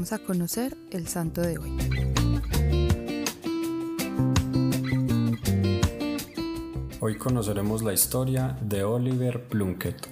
Vamos a conocer el santo de hoy. Hoy conoceremos la historia de Oliver Plunkett.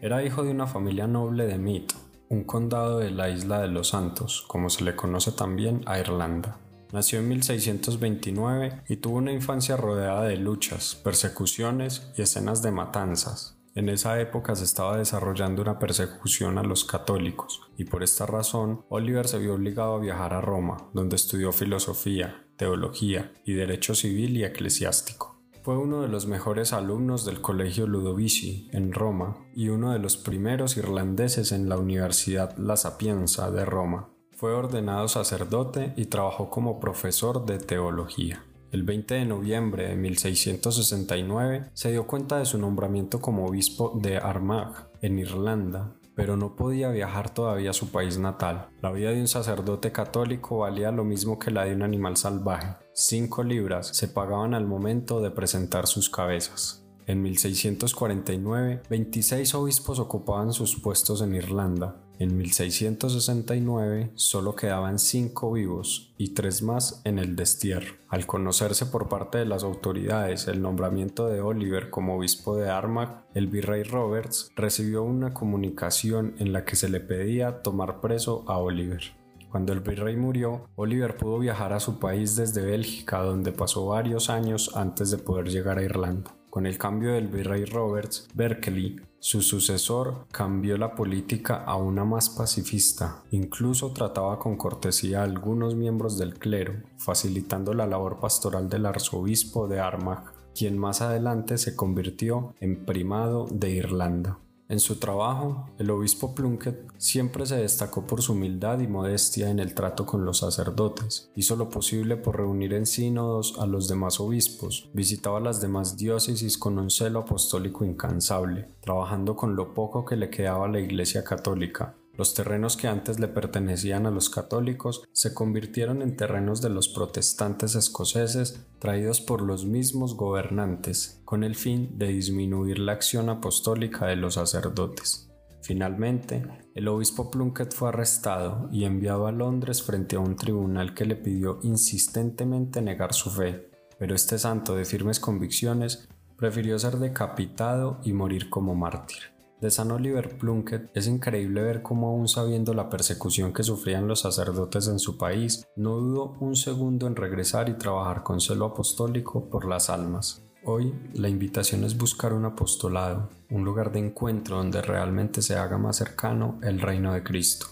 Era hijo de una familia noble de Meath, un condado de la isla de los Santos, como se le conoce también a Irlanda. Nació en 1629 y tuvo una infancia rodeada de luchas, persecuciones y escenas de matanzas. En esa época se estaba desarrollando una persecución a los católicos y por esta razón Oliver se vio obligado a viajar a Roma, donde estudió filosofía, teología y derecho civil y eclesiástico. Fue uno de los mejores alumnos del Colegio Ludovici en Roma y uno de los primeros irlandeses en la Universidad La Sapienza de Roma. Fue ordenado sacerdote y trabajó como profesor de teología. El 20 de noviembre de 1669 se dio cuenta de su nombramiento como obispo de Armagh, en Irlanda, pero no podía viajar todavía a su país natal. La vida de un sacerdote católico valía lo mismo que la de un animal salvaje. Cinco libras se pagaban al momento de presentar sus cabezas. En 1649, 26 obispos ocupaban sus puestos en Irlanda. En 1669 solo quedaban cinco vivos y tres más en el destierro. Al conocerse por parte de las autoridades el nombramiento de Oliver como obispo de Armagh, el virrey Roberts recibió una comunicación en la que se le pedía tomar preso a Oliver. Cuando el virrey murió, Oliver pudo viajar a su país desde Bélgica, donde pasó varios años antes de poder llegar a Irlanda. Con el cambio del virrey Roberts, Berkeley, su sucesor, cambió la política a una más pacifista. Incluso trataba con cortesía a algunos miembros del clero, facilitando la labor pastoral del arzobispo de Armagh, quien más adelante se convirtió en primado de Irlanda. En su trabajo, el obispo Plunkett siempre se destacó por su humildad y modestia en el trato con los sacerdotes. Hizo lo posible por reunir en sínodos a los demás obispos, visitaba las demás diócesis con un celo apostólico incansable, trabajando con lo poco que le quedaba a la Iglesia católica, los terrenos que antes le pertenecían a los católicos se convirtieron en terrenos de los protestantes escoceses traídos por los mismos gobernantes, con el fin de disminuir la acción apostólica de los sacerdotes. Finalmente, el obispo Plunkett fue arrestado y enviado a Londres frente a un tribunal que le pidió insistentemente negar su fe, pero este santo de firmes convicciones prefirió ser decapitado y morir como mártir. De San Oliver Plunkett es increíble ver cómo aún sabiendo la persecución que sufrían los sacerdotes en su país, no dudó un segundo en regresar y trabajar con celo apostólico por las almas. Hoy la invitación es buscar un apostolado, un lugar de encuentro donde realmente se haga más cercano el reino de Cristo.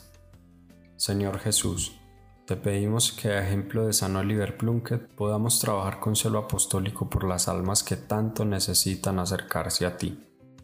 Señor Jesús, te pedimos que a ejemplo de San Oliver Plunkett podamos trabajar con celo apostólico por las almas que tanto necesitan acercarse a ti.